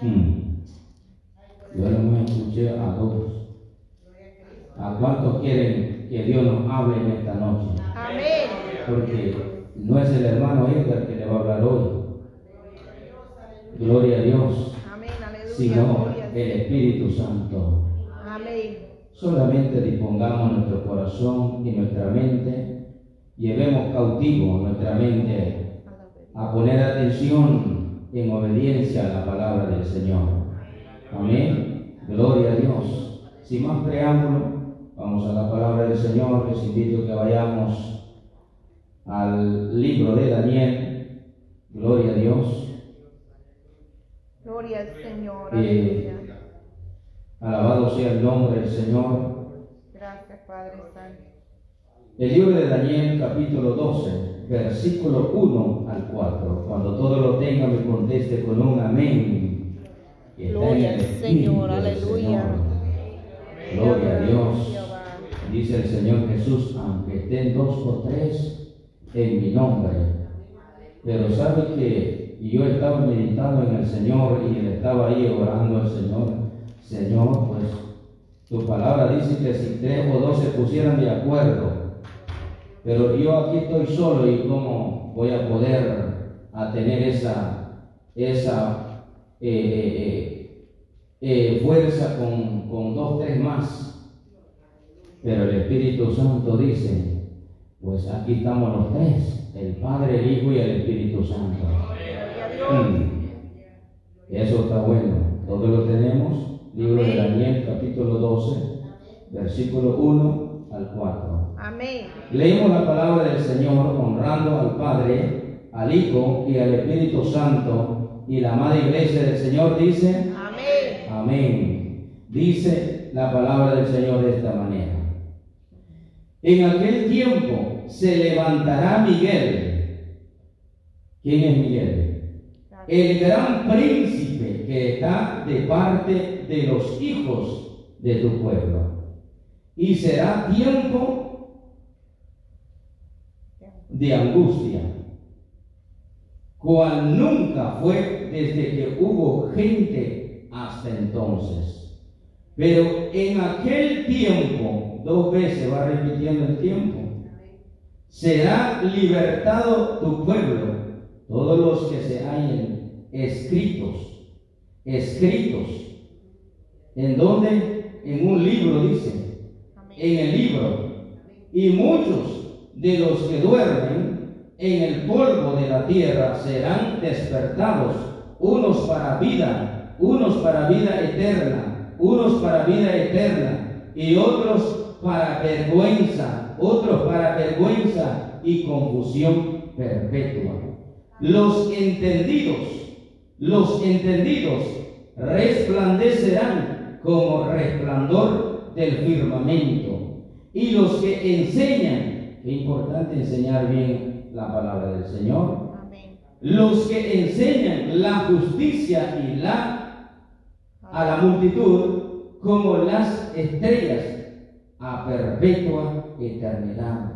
Hmm. Nomás escuché a dos. ¿A cuántos quieren que Dios nos hable en esta noche? Amén. Porque no es el hermano Edgar que le va a hablar hoy. Gloria a Dios. Amén. Aleluya. Sino Gloria el Dios. Espíritu Santo. Amén. Solamente dispongamos nuestro corazón y nuestra mente, llevemos cautivo nuestra mente a poner atención en obediencia a la palabra del Señor. Amén. Gloria a Dios. Sin más preámbulo, vamos a la palabra del Señor. Les invito a que vayamos al libro de Daniel. Gloria a Dios. Gloria al Señor. Eh. Alabado sea el nombre del Señor. Gracias, Padre Santo. El libro de Daniel capítulo 12, versículo 1 al 4. Cuando todo lo tenga me conteste con un amén. Gloria al Señor, aleluya. Señor. Gloria a Dios. Dice el Señor Jesús, aunque estén dos o tres en mi nombre. Pero sabe que yo estaba meditando en el Señor y él estaba ahí orando al Señor. Señor, pues tu palabra dice que si tres o dos se pusieran de acuerdo, pero yo aquí estoy solo y cómo voy a poder a tener esa, esa eh, eh, eh, fuerza con, con dos, tres más. Pero el Espíritu Santo dice, pues aquí estamos los tres, el Padre, el Hijo y el Espíritu Santo. Mm. Eso está bueno. Todo lo tenemos. Libro de Daniel, capítulo 12, versículo 1 al 4. Amén. Leímos la palabra del Señor honrando al Padre, al Hijo y al Espíritu Santo. Y la amada iglesia del Señor dice, Amén. Amén. Dice la palabra del Señor de esta manera. En aquel tiempo se levantará Miguel. ¿Quién es Miguel? El gran príncipe que está de parte de los hijos de tu pueblo. Y será tiempo de angustia, cual nunca fue desde que hubo gente hasta entonces. Pero en aquel tiempo, dos veces va repitiendo el tiempo, será libertado tu pueblo, todos los que se hallen escritos, escritos, en donde en un libro dice, en el libro, y muchos de los que duermen en el polvo de la tierra serán despertados, unos para vida, unos para vida eterna, unos para vida eterna, y otros para vergüenza, otros para vergüenza y confusión perpetua. Los entendidos, los entendidos resplandecerán como resplandor del firmamento. Y los que enseñan, qué importante enseñar bien la palabra del Señor, Amén. los que enseñan la justicia y la a la multitud como las estrellas a perpetua eternidad.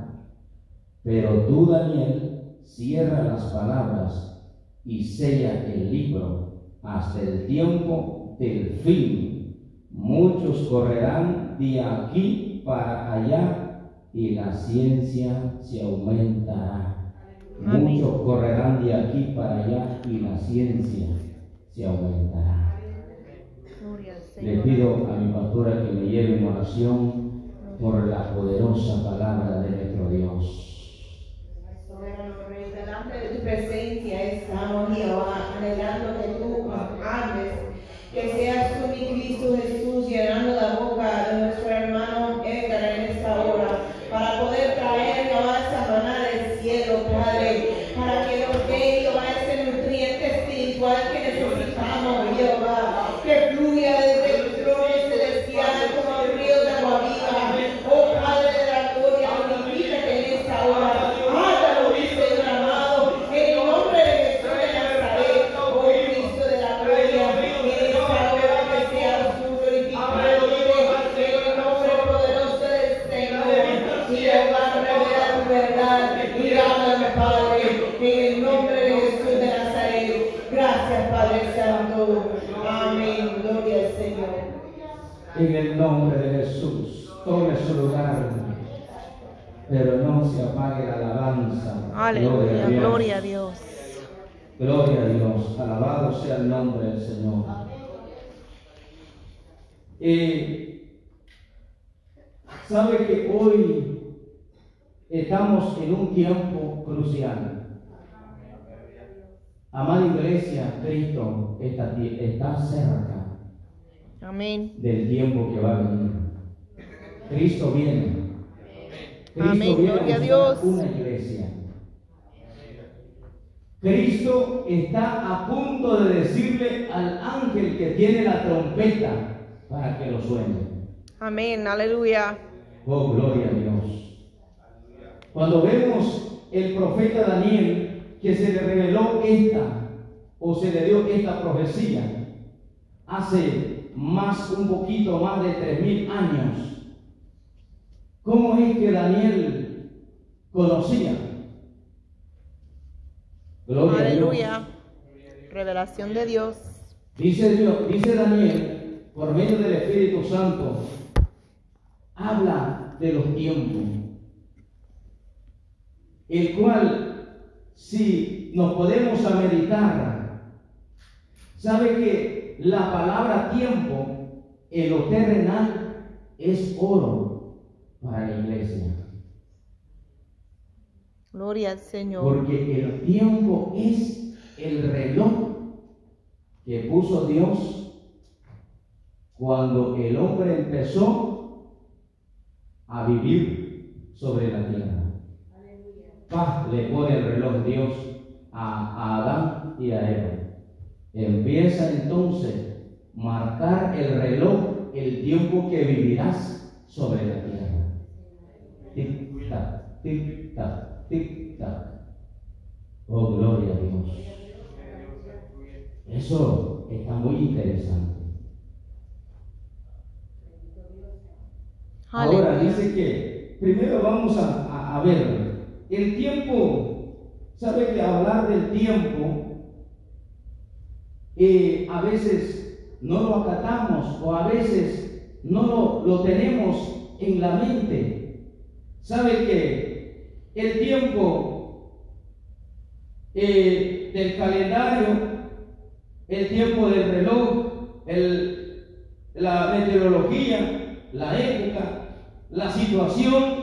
Pero tú, Daniel, cierra las palabras y sella el libro hasta el tiempo del fin. Muchos correrán de aquí para allá y la ciencia se aumentará. Amén. Muchos correrán de aquí para allá y la ciencia se aumentará. Le pido a mi pastora que me lleve en oración por la poderosa palabra de nuestro Dios. En el nombre de Jesús, tome su lugar, pero no se apague la alabanza. Aleluya, gloria a Dios. Gloria a Dios, alabado sea el nombre del Señor. Eh, Sabe que hoy estamos en un tiempo crucial. Amada iglesia, Cristo está, está cerca Amén. del tiempo que va a venir. Cristo viene. Cristo Amén, viene gloria a Dios. Una iglesia. Cristo está a punto de decirle al ángel que tiene la trompeta para que lo suene. Amén, aleluya. Oh, gloria a Dios. Cuando vemos el profeta Daniel que se le reveló esta o se le dio esta profecía hace más, un poquito más de tres mil años, ¿cómo es que Daniel conocía? Gloria a Dios. Aleluya. Revelación de Dios. Dice Dios, dice Daniel, por medio del Espíritu Santo, habla de los tiempos, el cual, si nos podemos a meditar, sabe que la palabra tiempo en lo terrenal es oro para la iglesia. Gloria al Señor. Porque el tiempo es el reloj que puso Dios cuando el hombre empezó a vivir sobre la tierra. Paz le pone el reloj Dios a, a Adán y a Eva. Empieza entonces marcar el reloj el tiempo que vivirás sobre la tierra. Tic tac, tic tac, tic tac. Oh, gloria a Dios. Eso está muy interesante. Ahora dice que primero vamos a, a- a ver el tiempo. ¿Sabe que hablar del tiempo a veces no lo acatamos o a veces no lo, lo tenemos en la mente? ¿Sabe que el tiempo eh, del calendario, el tiempo del reloj, el- la meteorología, la época, la situación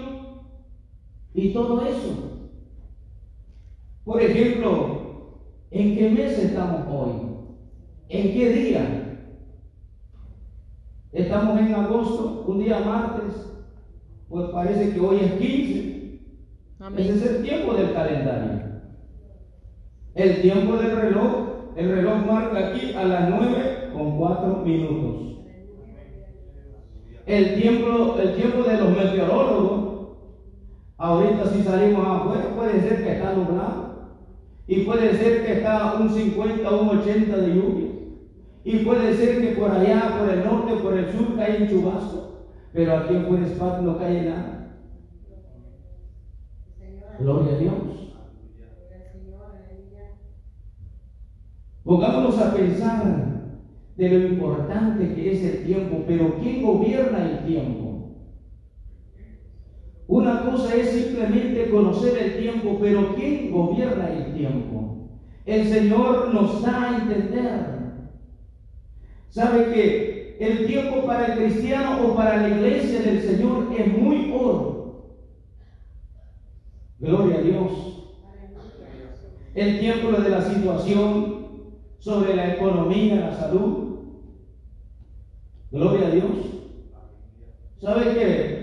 y todo eso. Por ejemplo, ¿en qué mes estamos hoy? ¿En qué día? Estamos en agosto, un día martes, pues parece que hoy es 15. Ese es el tiempo del calendario. El tiempo del reloj, el reloj marca aquí a las 9 con 4 minutos. El tiempo, el tiempo de los meteorólogos, ahorita si salimos afuera, puede ser que está nublado. Y puede ser que está un 50 o un 80 de lluvia. Y puede ser que por allá, por el norte, por el sur, cae un chubasco. Pero aquí en Park no cae nada. Gloria a Dios. Pongámonos a pensar de lo importante que es el tiempo, pero ¿quién gobierna el tiempo? Una cosa es simplemente conocer el tiempo, pero ¿quién gobierna el tiempo? El Señor nos da a entender. ¿Sabe que el tiempo para el cristiano o para la iglesia del Señor es muy oro? Gloria a Dios. El tiempo de la situación sobre la economía, la salud. Gloria a Dios. ¿Sabe que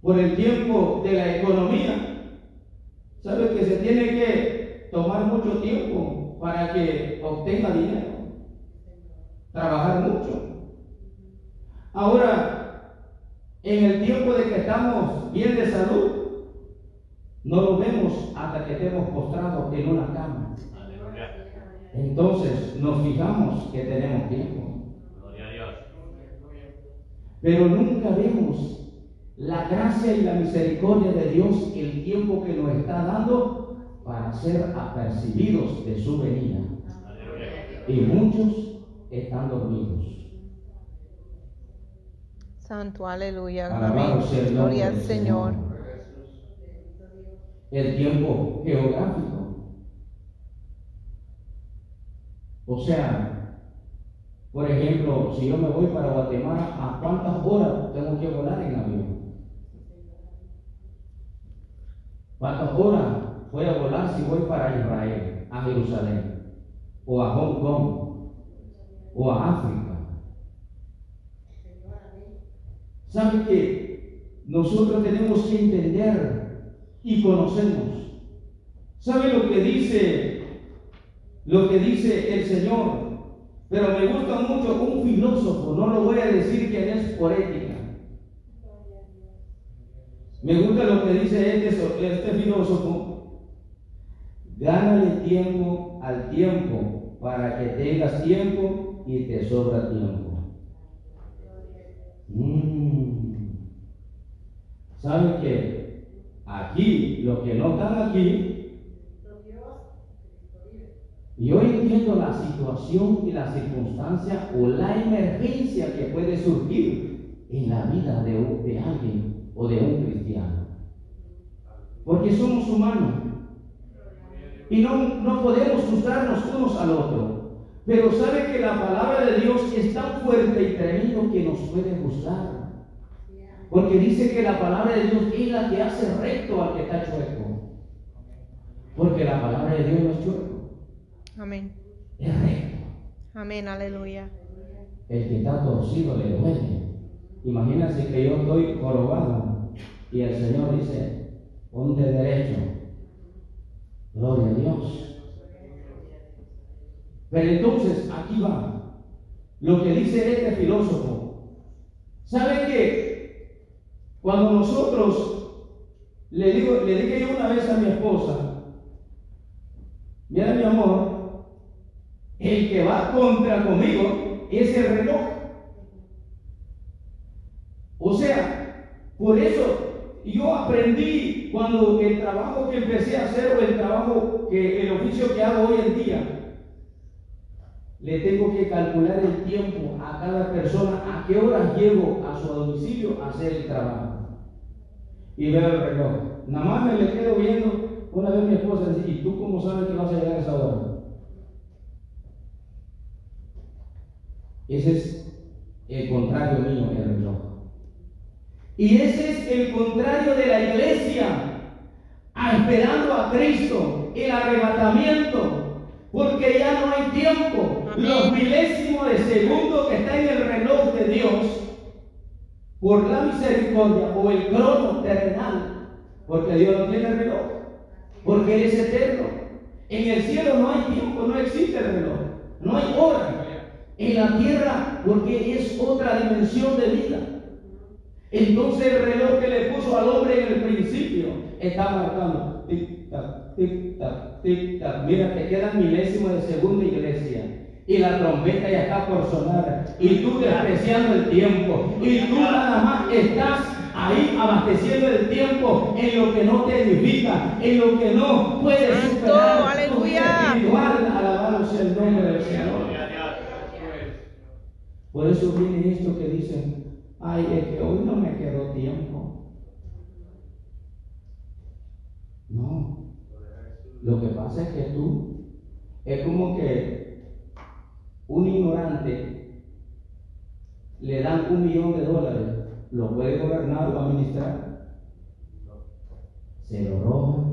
por el tiempo de la economía, sabe que se tiene que tomar mucho tiempo para que obtenga dinero? Trabajar mucho. Ahora, en el tiempo de que estamos bien de salud, no lo vemos hasta que estemos postrados en una cama. Entonces nos fijamos que tenemos tiempo. Pero nunca vemos la gracia y la misericordia de Dios, el tiempo que nos está dando para ser apercibidos de su venida. Y muchos están dormidos. Santo, aleluya. Alabado sea el Gloria al Señor. El tiempo geográfico. O sea, por ejemplo, si yo me voy para Guatemala, ¿a cuántas horas tengo que volar en avión? ¿Cuántas horas voy a volar si voy para Israel, a Jerusalén, o a Hong Kong, o a África? ¿Sabe que nosotros tenemos que entender y conocernos? ¿Sabe lo que dice lo que dice el Señor? Pero me gusta mucho un filósofo, no lo voy a decir que es por ética. Me gusta lo que dice este, este filósofo. Gánale tiempo al tiempo para que tengas tiempo y te sobra tiempo. Mm. ¿Saben que aquí, los que no están aquí, yo entiendo la situación y la circunstancia o la emergencia que puede surgir en la vida de, alguien o de un cristiano. Porque somos humanos. Y no, no podemos juzgarnos unos al otro. Pero sabe que la palabra de Dios es tan fuerte y tremendo que nos puede juzgar. Porque dice que la palabra de Dios es la que hace recto al que está chueco. Porque la palabra de Dios no es chueco, Amén. es recto. Amén, aleluya. El que está torcido le duele. Imagínense que yo estoy jorobado y el Señor dice, ponte derecho. Gloria a Dios. Pero entonces, aquí va. Lo que dice este filósofo. ¿Sabe que cuando nosotros, le, digo, le dije yo una vez a mi esposa, mira mi amor, el que va contra conmigo es el reloj. O sea, por eso yo aprendí cuando el trabajo que empecé a hacer o el trabajo que el oficio que hago hoy en día, le tengo que calcular el tiempo a cada persona, a qué horas llego a su domicilio a hacer el trabajo. Y veo el reloj. Nada más me le quedo viendo. Una vez mi esposa dice, ¿y tú cómo sabes que vas a llegar a esa hora? Ese es el contrario mío, el reloj. Y ese es el contrario de la iglesia, esperando a Cristo, el arrebatamiento, porque ya no hay tiempo. Los milésimos de segundo que está en el reloj de Dios, por la misericordia o el crono terrenal, porque Dios no tiene reloj, porque Él es eterno. En el cielo no hay tiempo, no existe el reloj, no hay hora. En la tierra, porque es otra dimensión de vida. Entonces el reloj que le puso al hombre en el principio está marcando tic tac, tic tac, tic tac. Mira, te quedan milésimos de segunda iglesia. Y la trompeta ya está por sonar. Y tú despreciando el tiempo. Y tú nada más estás ahí abasteciendo el tiempo en lo que no te edifica, en lo que no puedes Santo, superar. aleluya. vida espiritual. Alabado sea el nombre del Señor. Por eso viene esto que dicen, ay, es que hoy no me quedó tiempo. No, lo que pasa es que tú, es como que un ignorante le dan un millón de dólares, ¿lo puede gobernar o administrar? Se lo roba,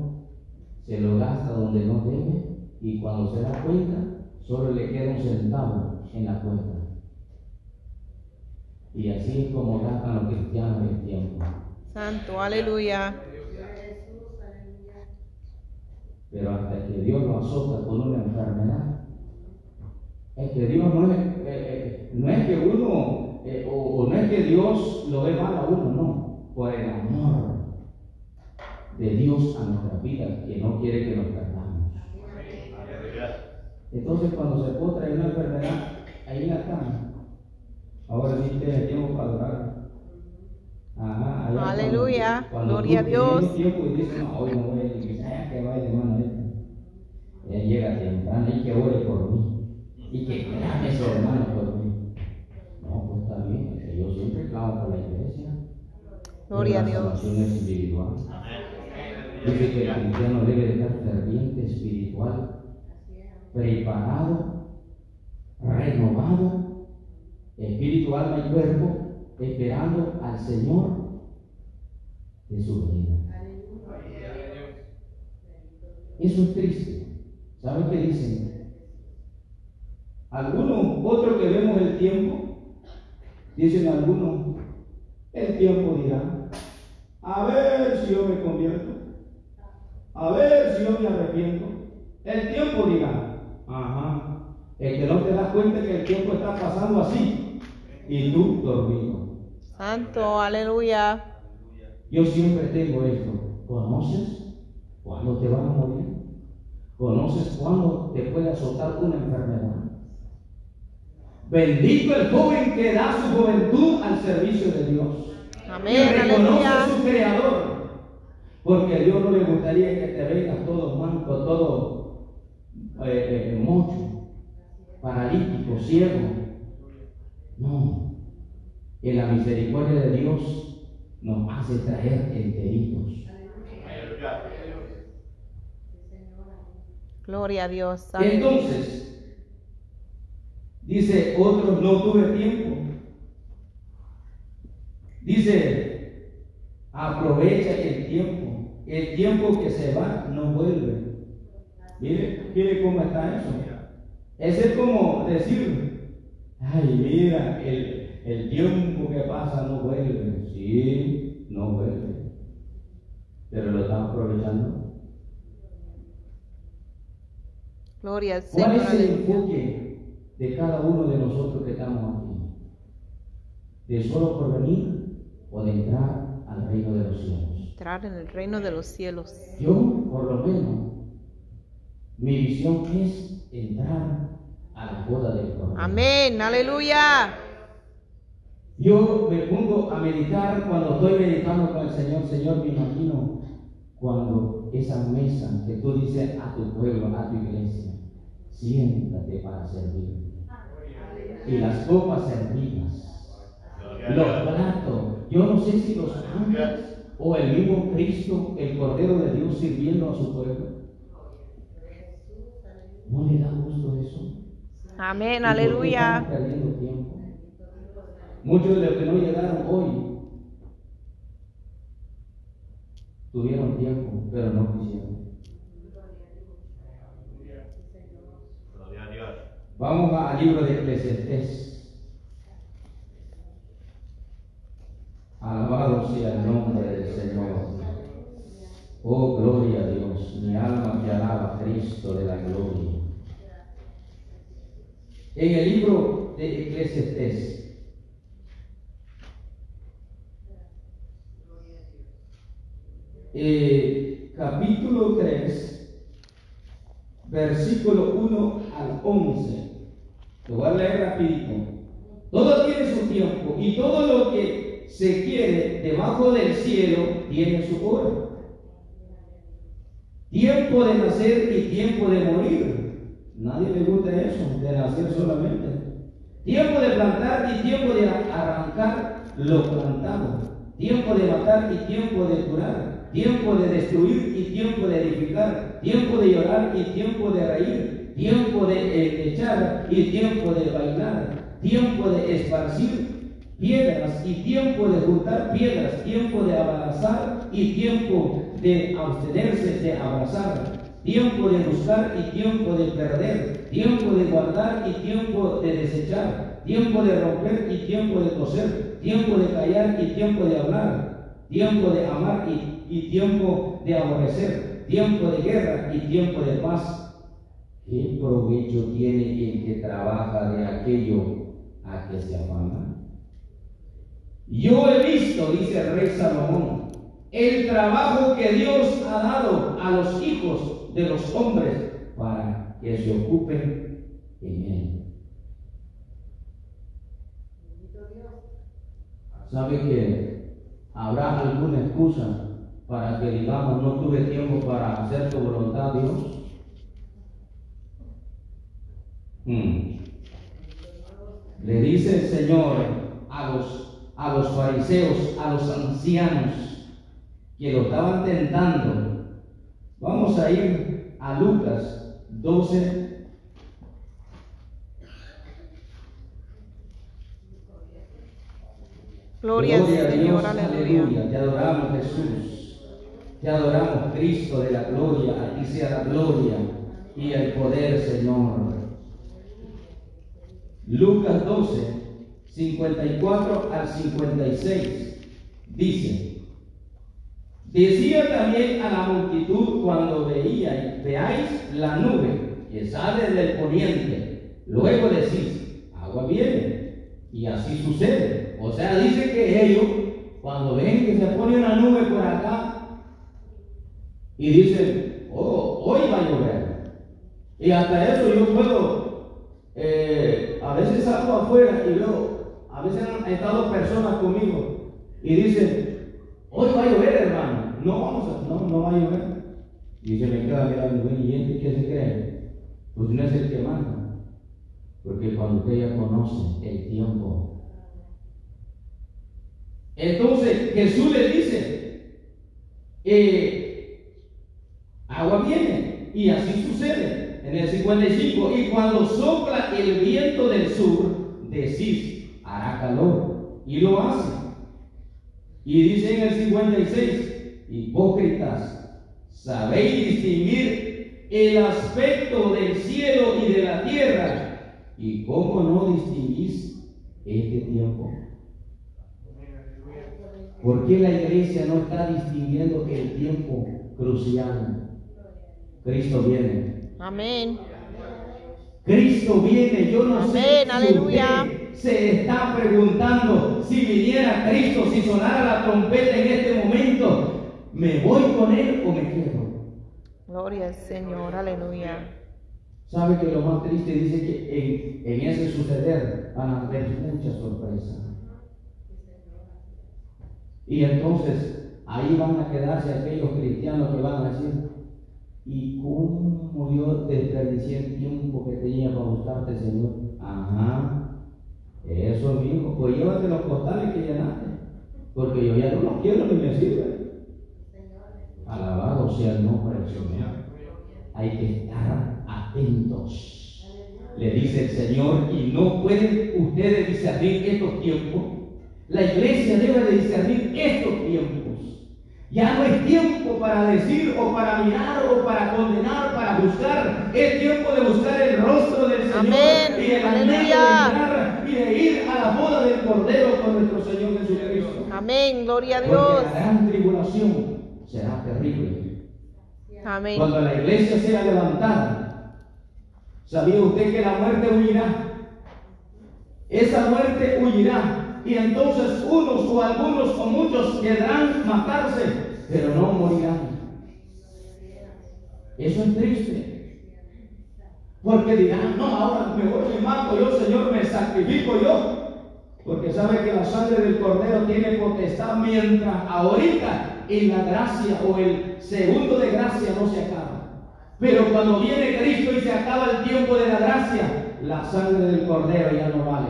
se lo gasta donde no debe y cuando se da cuenta, solo le queda un centavo en la cuenta. Y así es como gastan los cristianos el tiempo. Santo, aleluya. Pero hasta que Dios lo azota con una enfermedad, es que Dios no es, eh, eh, no es que uno, eh, o, o no es que Dios lo ve mal a uno, no, por el amor de Dios a nuestra vida, que no quiere que nos perdamos. Entonces cuando se potra en una enfermedad, ahí la cama. Ahora sí tienes tiempo para adorar. Ajá, allá Aleluya, cuando- cuando gloria a Dios. tiempo y dices, no, hoy no voy a ir, y dices, "Ah, que vaya hermano esta". Ella llega temprano y que ore por mí. Y que clame ese hermano por mí. No, pues está bien, que yo siempre clamo por la iglesia. Gloria a Dios. salvación es individual. Dice que el cristiano debe de estar ferviente espiritual, preparado, renovado, espíritu, alma y cuerpo, esperando al Señor de su venida. Eso es triste. ¿Saben qué dicen? Algunos, otros que vemos el tiempo, dicen algunos, el tiempo dirá, a ver si yo me convierto, a ver si yo me arrepiento. El tiempo dirá, ajá, el que no te das cuenta que el tiempo está pasando así y tú dormido. Santo, aleluya. Yo siempre tengo esto. ¿Conoces cuándo te vas a morir? ¿Conoces cuándo te puede azotar una enfermedad? Bendito el joven que da su juventud al servicio de Dios. Amén, y reconoce a su creador. Porque a Dios no le gustaría que te vengas todo manco, todo eh, eh, mocho, paralítico, ciego. No. En la misericordia de Dios nos hace traer enteritos. Gloria a Dios. Aleluya. Entonces, dice otros, no tuve tiempo. Dice, aprovecha el tiempo. El tiempo que se va no vuelve. Mire, mire cómo está eso. Ese es como decir, ay, mira, el, el tiempo que pasa no vuelve. Sí, no vuelve. Pero lo estamos aprovechando. Gloria al ¿Cuál Señor. es el enfoque de cada uno de nosotros que estamos aquí? ¿De solo por venir o de entrar al reino de los cielos? Entrar en el reino de los cielos. Yo, por lo menos, mi visión es entrar a la boda del Cordero. Amén, aleluya. Yo me pongo a meditar cuando estoy meditando con el Señor. Señor, me imagino cuando esa mesa que tú dices a tu pueblo, a tu iglesia, siéntate para servir. Y las copas servidas, los platos, yo no sé si los ángeles o el mismo Cristo, el Cordero de Dios, sirviendo a su pueblo. ¿No le da gusto eso? Amén, ¿Y por qué aleluya. tiempo? Muchos de los que no llegaron hoy tuvieron tiempo, pero no quisieron. Gloria a Dios. Vamos al libro de Eclesiastés. Alabado sea el nombre del Señor. Oh, gloria a Dios. Mi alma que alaba a Cristo de la gloria. En el libro de Eclesiastés. eh, capítulo 3, versículo 1 al 11. Lo voy a leer rapidito. Todo tiene su tiempo y todo lo que se quiere debajo del cielo tiene su hora. Tiempo de nacer y tiempo de morir. Nadie le gusta eso, de nacer solamente. Tiempo de plantar y tiempo de arrancar lo plantado. Tiempo de matar y tiempo de curar. Tiempo de destruir y tiempo de edificar. Tiempo de llorar y tiempo de reír. Tiempo de eh, echar y tiempo de bailar. Tiempo de esparcir piedras y tiempo de juntar piedras. Tiempo de abrazar y tiempo de abstenerse de abrazar. Tiempo de buscar y tiempo de perder. Tiempo de guardar y tiempo de desechar. Tiempo de romper y tiempo de coser. Tiempo de callar y tiempo de hablar. Tiempo de amar y, y tiempo de aborrecer. Tiempo de guerra y tiempo de paz. ¿Qué provecho tiene el que trabaja de aquello a que se afana? Yo he visto, dice el rey Salomón, el trabajo que Dios ha dado a los hijos de los hombres para que se ocupen en él. ¿Sabe que habrá alguna excusa para que digamos no tuve tiempo para hacer tu voluntad, Dios? Hmm. Le dice el Señor a los a los fariseos, a los ancianos que lo estaban tentando. Vamos a ir a Lucas 12. Gloria al a Señor, Dios, aleluya. Te adoramos Jesús. Te adoramos Cristo de la gloria. A ti sea la gloria y el poder, Señor. Lucas 12, 54 al 56. Dice, decía también a la multitud cuando veíais, veáis la nube que sale del poniente, luego decís, agua viene, y así sucede. O sea, dice que ellos, cuando ven que se pone una nube por acá, y dicen, oh, hoy va a llover. Y hasta eso yo puedo, eh, a veces salgo afuera y veo, a veces han estado personas conmigo y dicen, hoy va a llover, hermano. No vamos a, no, no va a llover. Y se me queda mirando, ¿y este qué se cree? Pues no es el que manda. Porque cuando usted ya conoce el tiempo. Entonces Jesús le dice, eh, viene. Y así sucede. En el 55, y cuando sopla el viento del sur, decís, hará calor. Y lo hace. Y dice en el 56, hipócritas, sabéis distinguir el aspecto del cielo y de la tierra. ¿Y cómo no distinguís este tiempo? ¿Por qué la iglesia no está distinguiendo el tiempo crucial? Cristo viene. Amén. Cristo viene, yo no sé Amén, si aleluya. usted se está preguntando si viniera Cristo, si sonara la trompeta en este momento, ¿me voy con él o me quedo? Gloria al Señor, aleluya. ¿Sabe que lo más triste dice que en, en ese suceder van a haber muchas sorpresas? Y entonces ahí van a quedarse aquellos cristianos que van a decir, ¿y cómo yo desperdicié el tiempo que tenía para buscarte, Señor? Ajá, eso mismo, pues llévate los costales que llenaste, porque yo ya no los quiero ni me sirven. Alabado sea el nombre del Señor. Hay que estar atentos. Le dice el Señor, y no pueden ustedes discernir estos tiempos. La iglesia debe de discernir estos tiempos. Ya no es tiempo para decir o para mirar o para condenar, para buscar. Es tiempo de buscar el rostro del Señor Amén. y el anhelo de entrar y de ir a la boda del Cordero con nuestro Señor Jesucristo. Amén, gloria a Porque Dios. la gran tribulación será terrible. Amén. Cuando la iglesia sea levantada, ¿sabía usted que la muerte huirá? Esa muerte huirá. Y entonces unos o algunos o muchos querrán matarse, pero no morirán. Eso es triste. Porque dirán, no, ahora me voy y mato yo, Señor, me sacrifico yo. Porque sabe que la sangre del cordero tiene potestad mientras ahorita en la gracia o el segundo de gracia no se acaba. Pero cuando viene Cristo y se acaba el tiempo de la gracia, la sangre del cordero ya no vale.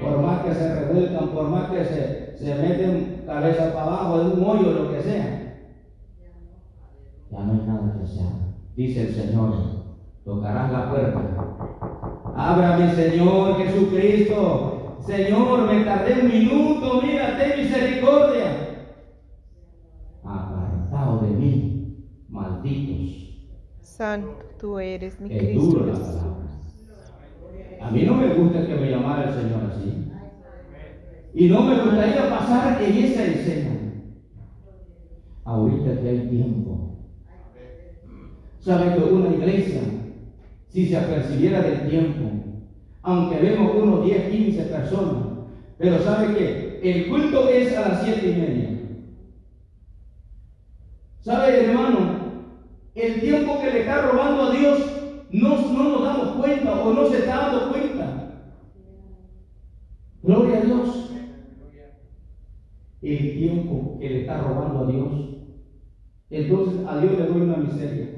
Por más que se revuelcan, por más que se, se meten cabeza para abajo de un hoyo, lo que sea, ya no hay nada que se haga. Dice el Señor, tocarás la puerta. Ábrame, Señor Jesucristo. Señor, me tardé un minuto, mira, ten misericordia. Apartado de mí, malditos. Santo tú eres, mi Es Cristo duro la palabra. A mí no me gusta que me llamara el Señor así. Y no me gustaría pasar en esa escena. Ahorita que hay tiempo. ¿Sabe que una iglesia, si se apercibiera del tiempo, aunque vemos unos 10, 15 personas, pero sabe que el culto es a las siete y media. ¿Sabe, hermano? El tiempo que le está robando a Dios no, no nos damos cuenta o no se está dando cuenta. Gloria a Dios. El tiempo que le está robando a Dios. Entonces a Dios le doy una miseria.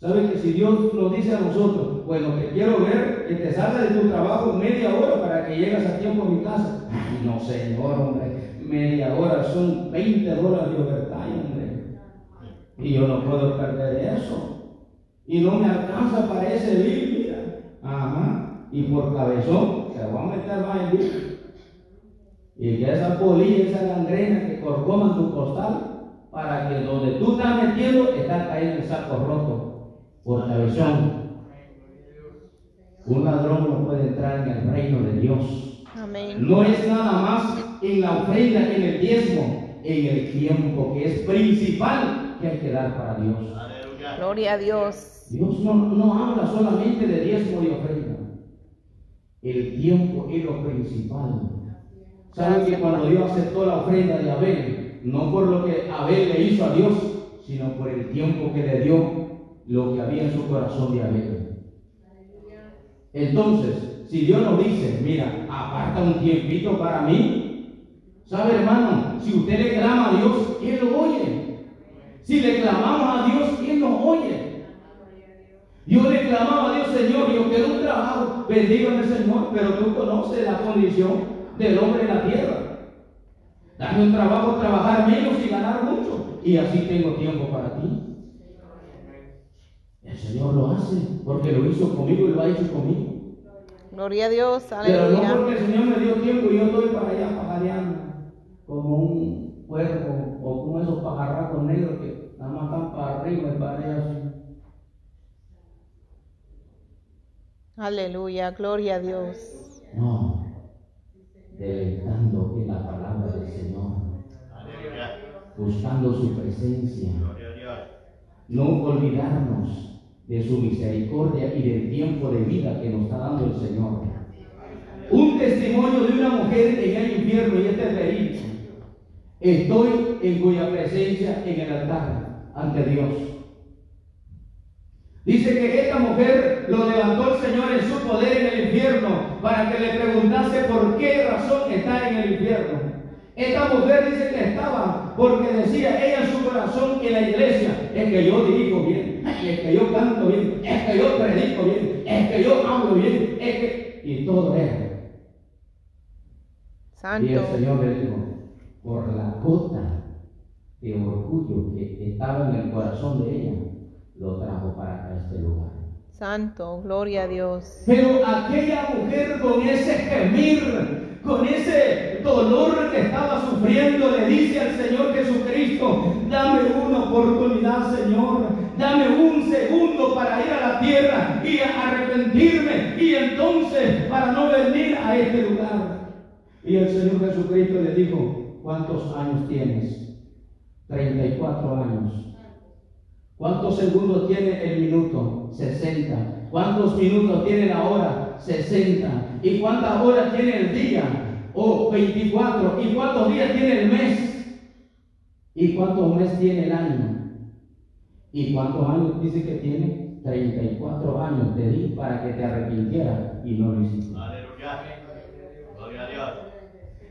¿Sabe que si Dios nos dice a nosotros, bueno, te quiero ver que te salga de tu trabajo media hora para que llegas a tiempo a mi casa. No, señor, hombre, media hora son 20 dólares de overtime, hombre. Y yo no puedo perder eso. Y no me alcanza para ese bill, mira. Ajá. Y por cabezón se va a meter más bill. Y que esa polilla, esa gangrena que corcoman tu costal, para que donde tú estás metiendo, está cayendo el saco roto por cabezón. Un ladrón no puede entrar en el reino de Dios. Amén. No es nada más en la ofrenda, en el diezmo, en el tiempo que es principal que hay que dar para Dios. Gloria a Dios. Dios no, no habla solamente de diezmo y ofrenda. El tiempo es lo principal. ¿Saben que cuando Dios aceptó la ofrenda de Abel, no por lo que Abel le hizo a Dios, sino por el tiempo que le dio lo que había en su corazón de Abel? Entonces, si Dios nos dice, mira, aparta un tiempito para mí, ¿sabe hermano? Si usted le clama a Dios, Él lo oye. Si le clamamos a Dios, Él nos oye. Yo le clamaba a Dios, Señor, yo quiero un trabajo, bendígame Señor, pero tú conoces la condición del hombre en la tierra. Dame un trabajo, trabajar menos y ganar mucho. Y así tengo tiempo para ti. El Señor lo hace porque lo hizo conmigo y lo ha hecho conmigo. Gloria a Dios. Pero no porque el Señor me dio tiempo y yo estoy para allá pajareando como un cuervo o como esos pajarracos negros que nada más están para arriba y para allá. así. Aleluya. Gloria a Dios. No, deleitando en la palabra del Señor, buscando su presencia, no olvidarnos de su misericordia y del tiempo de vida que nos está dando el Señor. Un testimonio de una mujer en el infierno y este es verídico. Estoy en cuya presencia en el altar ante Dios. Dice que esta mujer lo levantó el Señor en su poder en el infierno para que le preguntase por qué razón está en el infierno. Esta mujer dice que estaba porque decía ella en su corazón en la iglesia, es que yo dirijo bien, es que yo canto bien, es que yo predico bien, es que yo hablo bien, es que... Y todo era. Y el Santo. Señor le dijo, por la gota de orgullo que estaba en el corazón de ella, lo trajo para este lugar. Santo. Gloria a Dios. Pero aquella mujer con ese gemir, con ese dolor que estaba sufriendo, le dice al Señor Jesucristo, dame una oportunidad, Señor, dame un segundo para ir a la tierra y arrepentirme y entonces para no venir a este lugar. Y el Señor Jesucristo le dijo, ¿cuántos años tienes? 34 años. ¿Cuántos segundos tiene el minuto? 60. ¿Cuántos minutos tiene la hora? 60. ¿Y cuántas horas tiene el día? Oh, 24. ¿Y cuántos días tiene el mes? ¿Y cuántos meses tiene el año? ¿Y cuántos años dice que tiene? 34 años te di para que te arrepintieras y no lo hiciste. Aleluya. Gloria a Dios.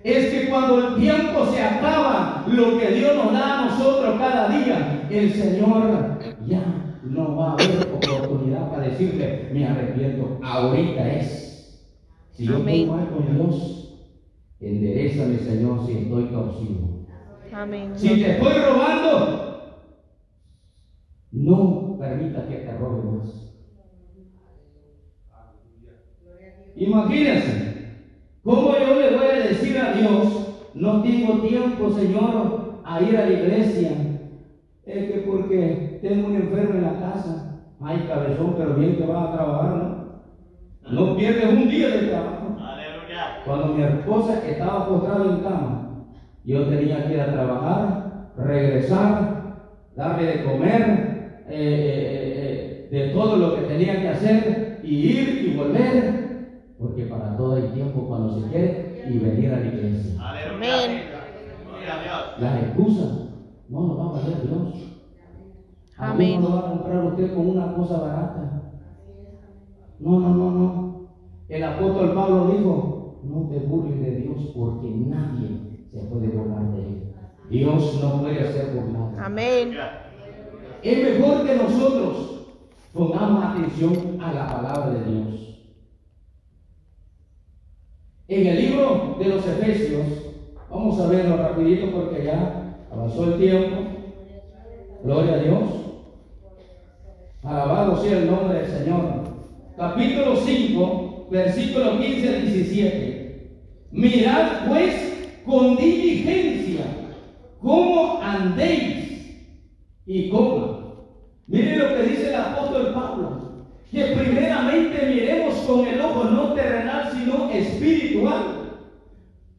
Es que cuando el tiempo se acaba, lo que Dios nos da a nosotros cada día, el Señor ya no va a haber oportunidad para decirle, me arrepiento, ahorita es. Si yo estoy mal con Dios, enderezame, Señor, si estoy torcido. Amén. Si te estoy robando, no permita que te robe más. Imagínense, ¿cómo yo le voy a decir a Dios, no tengo tiempo, Señor, a ir a la iglesia? Es que porque tengo un enfermo en la casa. Ay, cabezón, pero bien que vas a trabajar, ¿no? No pierdes un día de trabajo. Aleluya. Cuando mi esposa estaba postrada en cama, yo tenía que ir a trabajar, regresar, darle de comer, eh, eh, eh, de todo lo que tenía que hacer, y ir y volver, porque para todo hay tiempo cuando se quiere y venir a la iglesia. Aleluya. Las excusas no nos va a valer Dios. Amén. lo va a comprar usted con una cosa barata. No, no, no, no. El apóstol Pablo dijo, no te burles de Dios porque nadie se puede burlar de él. Dios no puede ser burlado. Amén. Es mejor que nosotros pongamos atención a la palabra de Dios. En el libro de los Efesios, vamos a verlo rapidito porque ya avanzó el tiempo. Gloria a Dios. Alabado sea el nombre del Señor. Capítulo 5, versículo 15 al 17. Mirad pues con diligencia cómo andéis y cómo. Mire lo que dice el apóstol Pablo. Que primeramente miremos con el ojo no terrenal, sino espiritual.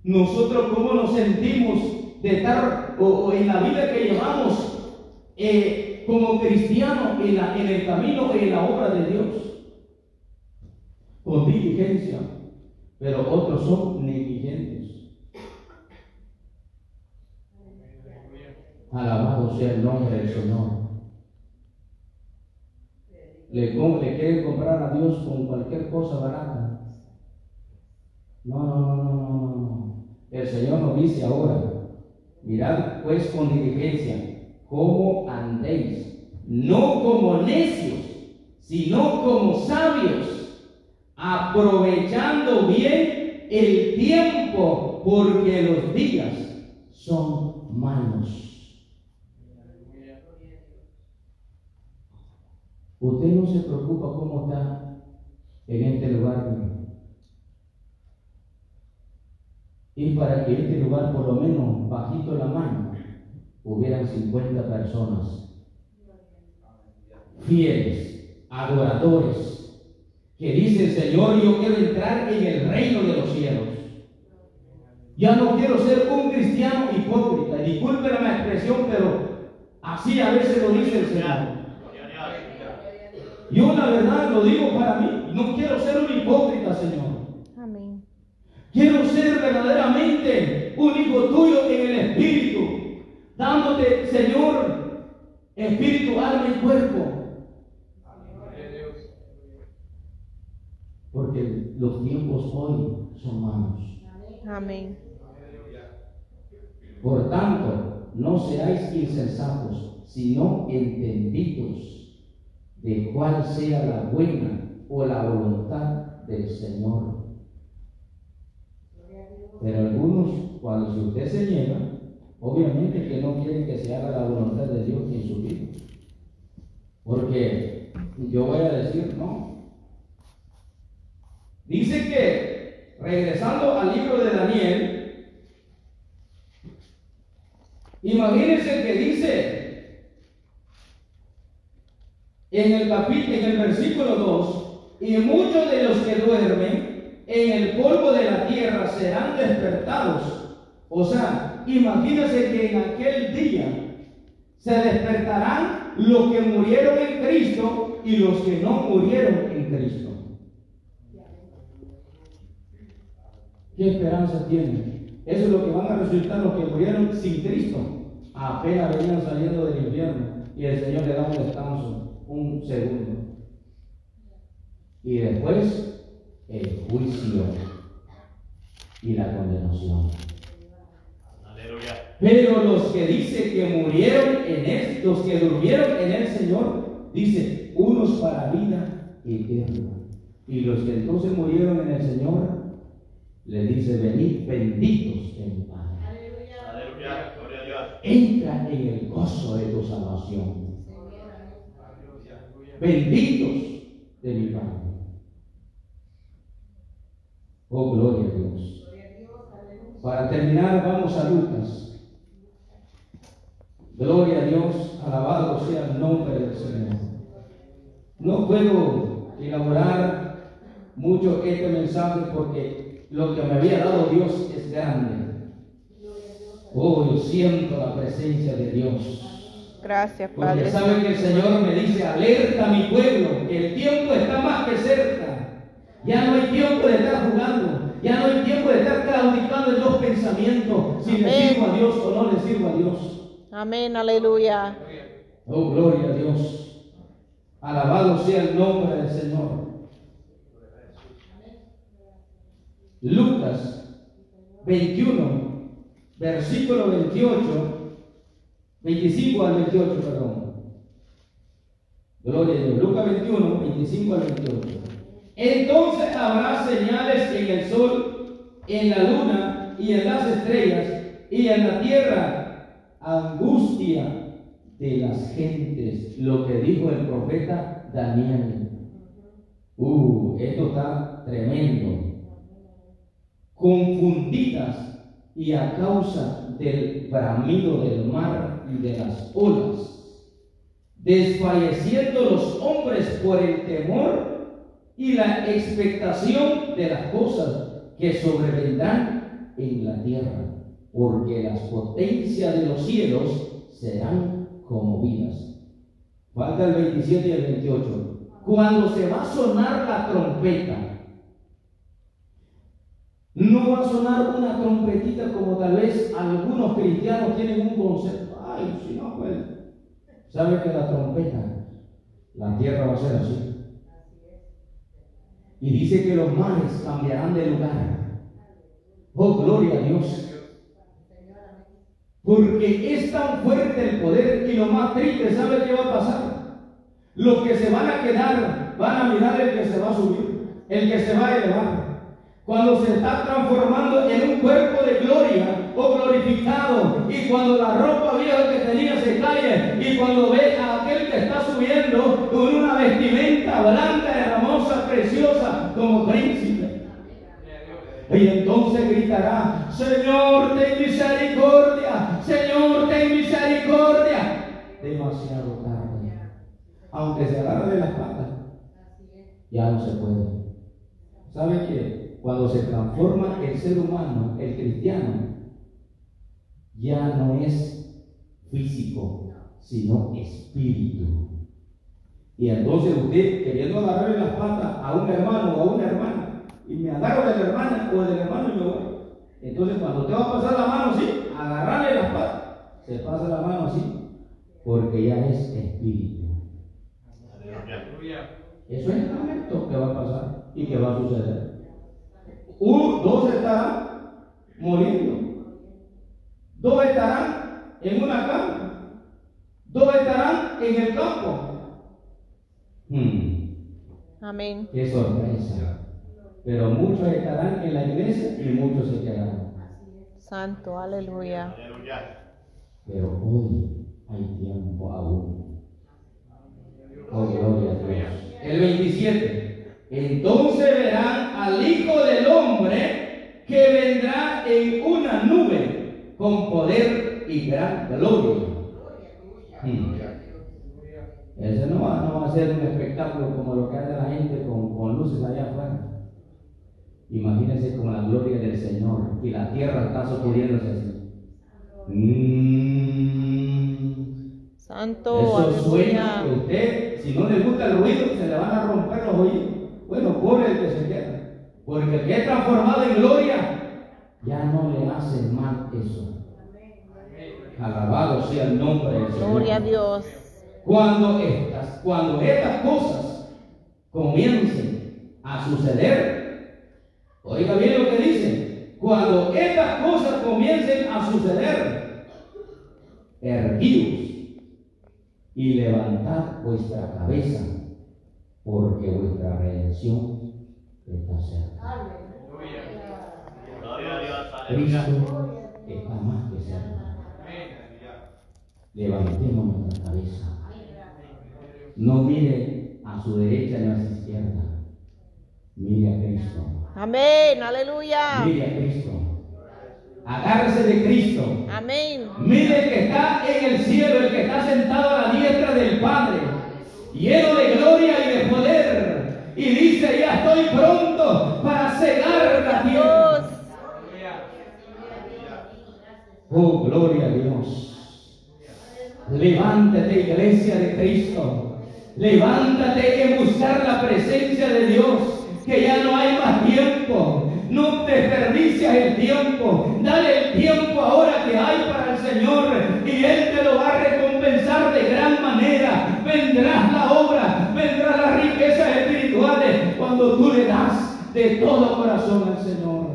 Nosotros cómo nos sentimos de estar o, o en la vida que llevamos eh, como cristianos en, la- en el camino y en la obra de Dios. Con diligencia, pero otros son negligentes. Alabado sea el nombre del Señor. Le, le quieren comprar a Dios con cualquier cosa barata. No, no, no, no, no. El Señor nos dice ahora, mirad pues con diligencia cómo andéis, no como necios, sino como sabios, aprovechando bien el tiempo, porque los días son malos. Usted no se preocupa cómo está en este lugar. Y para que este lugar, por lo menos bajito la mano, hubieran 50 personas fieles, adoradores, que dicen, Señor, yo quiero entrar en el reino de los cielos. Ya no quiero ser un cristiano hipócrita. Disculpen la expresión, pero así a veces lo dice el Señor. Yo la verdad lo digo para mí. No quiero ser un hipócrita, Señor. Amén. Quiero ser verdaderamente un hijo tuyo en el espíritu, dándote, Señor, espíritu, alma y cuerpo. Porque los tiempos hoy son malos. Amén. Por tanto, no seáis insensatos, sino entendidos de cuál sea la buena o la voluntad del Señor. Pero algunos, cuando usted se niega, obviamente que no quieren que se haga la voluntad de Dios en su vida. Porque yo voy a decir, no. Dice que, regresando al libro de Daniel, imagínense que dice en el capítulo, en el versículo 2, y muchos de los que duermen en el polvo de la tierra serán despertados. O sea, imagínense que en aquel día se despertarán los que murieron en Cristo y los que no murieron en Cristo. ¿Qué esperanza tienen? Eso es lo que van a resultar los que murieron sin Cristo. Apenas venían saliendo del infierno y el Señor le da un descanso, un segundo. Y después el juicio y la condenación. Pero los que dice que murieron en él, los que durmieron en el Señor, dice, unos para vida eterna. Y los que entonces murieron en el Señor, le dice, venid benditos de mi Padre. Aleluya. Gloria a Dios. Entra en el gozo de tu salvación. Benditos de mi Padre. Oh, gloria a Dios. Para terminar, vamos a Lucas. Gloria a Dios, alabado sea el nombre del Señor. No puedo elaborar mucho este mensaje porque lo que me había dado Dios es grande. Oh, yo siento la presencia de Dios. Gracias, Porque Padre. saben que el Señor me dice, alerta a mi pueblo, que el tiempo está más que cerca. Ya no hay tiempo de estar jugando, ya no hay tiempo de estar claudicando en dos pensamientos, si le sirvo a Dios o no le sirvo a Dios. Amén, aleluya. Oh, gloria a Dios. Alabado sea el nombre del Señor. Lucas 21, versículo 28, 25 al 28, perdón. Gloria a Dios. Lucas 21, 25 al 28. Entonces habrá señales en el sol, en la luna y en las estrellas, y en la tierra angustia de las gentes, lo que dijo el profeta Daniel. Uh, esto está tremendo. Confundidas y a causa del bramido del mar y de las olas, desfalleciendo los hombres por el temor y la expectación de las cosas que sobrevendrán en la tierra, porque las potencias de los cielos serán conmovidas. Falta el 27 y el 28. Cuando se va a sonar la trompeta, no va a sonar una trompetita como tal vez algunos cristianos tienen un concepto. Ay, si no, pues. ¿Sabe que la trompeta, la tierra va a ser así? Y dice que los mares cambiarán de lugar. Oh, gloria a Dios. Porque es tan fuerte el poder y lo más triste, ¿sabe qué va a pasar? Los que se van a quedar van a mirar el que se va a subir, el que se va a elevar. Cuando se está transformando Aunque se agarre de las patas, ya no se puede. ¿Sabe qué? Cuando se transforma el ser humano, el cristiano, ya no es físico, sino espíritu. Y entonces usted, queriendo agarrarle las patas a un hermano o a una hermana, y me agarro de la hermana o del hermano y voy. Entonces cuando te va a pasar la mano así, agarrarle las patas, se pasa la mano así, porque ya es espíritu. Eso es momento que va a pasar y que va a suceder. Un, dos estarán muriendo. Dos estarán en una cama. Dos estarán en el campo. Hmm, Amén. qué sorpresa. Pero muchos estarán en la iglesia y muchos se quedarán. Santo, aleluya. Aleluya. Pero hoy hay tiempo aún. Oh, gloria a Dios. El 27. Entonces verán al Hijo del Hombre que vendrá en una nube con poder y gran gloria. Hmm. Ese no va, no va a ser un espectáculo como lo que hace la gente con, con luces allá afuera. Imagínense con la gloria del Señor y la tierra está sacudiéndose así. Mm. Santo, Eso suena que usted, si no le gusta el ruido, se le van a romper los oídos. Bueno, pobre el que se queda. Porque el que es transformado en gloria, ya no le hace mal eso. Alabado sea el nombre del Señor. Gloria a Dios. Cuando estas, cuando estas cosas comiencen a suceder, oiga bien lo que dice, cuando estas cosas comiencen a suceder, erguíos y levantad vuestra cabeza, porque vuestra redención está cerca. Gloria a Dios. Aleluya. Cristo está más que cerca. Levantemos nuestra cabeza. No mire a su derecha ni a su izquierda. Mire a Cristo. Amén, aleluya. Mire a Cristo. Agárrese de Cristo. Amén. Mire el que está en el cielo, el que está sentado a la Padre, lleno de gloria y de poder. Y dice, ya estoy pronto para cegar la tierra. Oh, gloria a Dios. Levántate, iglesia de Cristo. Levántate en buscar la presencia de Dios, que ya no hay más tiempo. No desperdicias el tiempo. Dale el tiempo ahora que hay para el Señor y Él te lo va a recompensar de gran manera. Vendrás la obra, vendrán las riquezas espirituales cuando tú le das de todo corazón al Señor.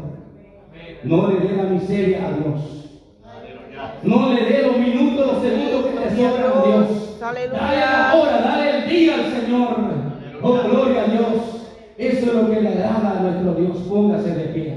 No le dé la miseria a Dios. No le dé los minutos, los segundos que te sobran a Dios. Dale la hora, dale el día al Señor. Oh, gloria a Dios. Eso es lo que le agrada a nuestro Dios. Póngase de pie.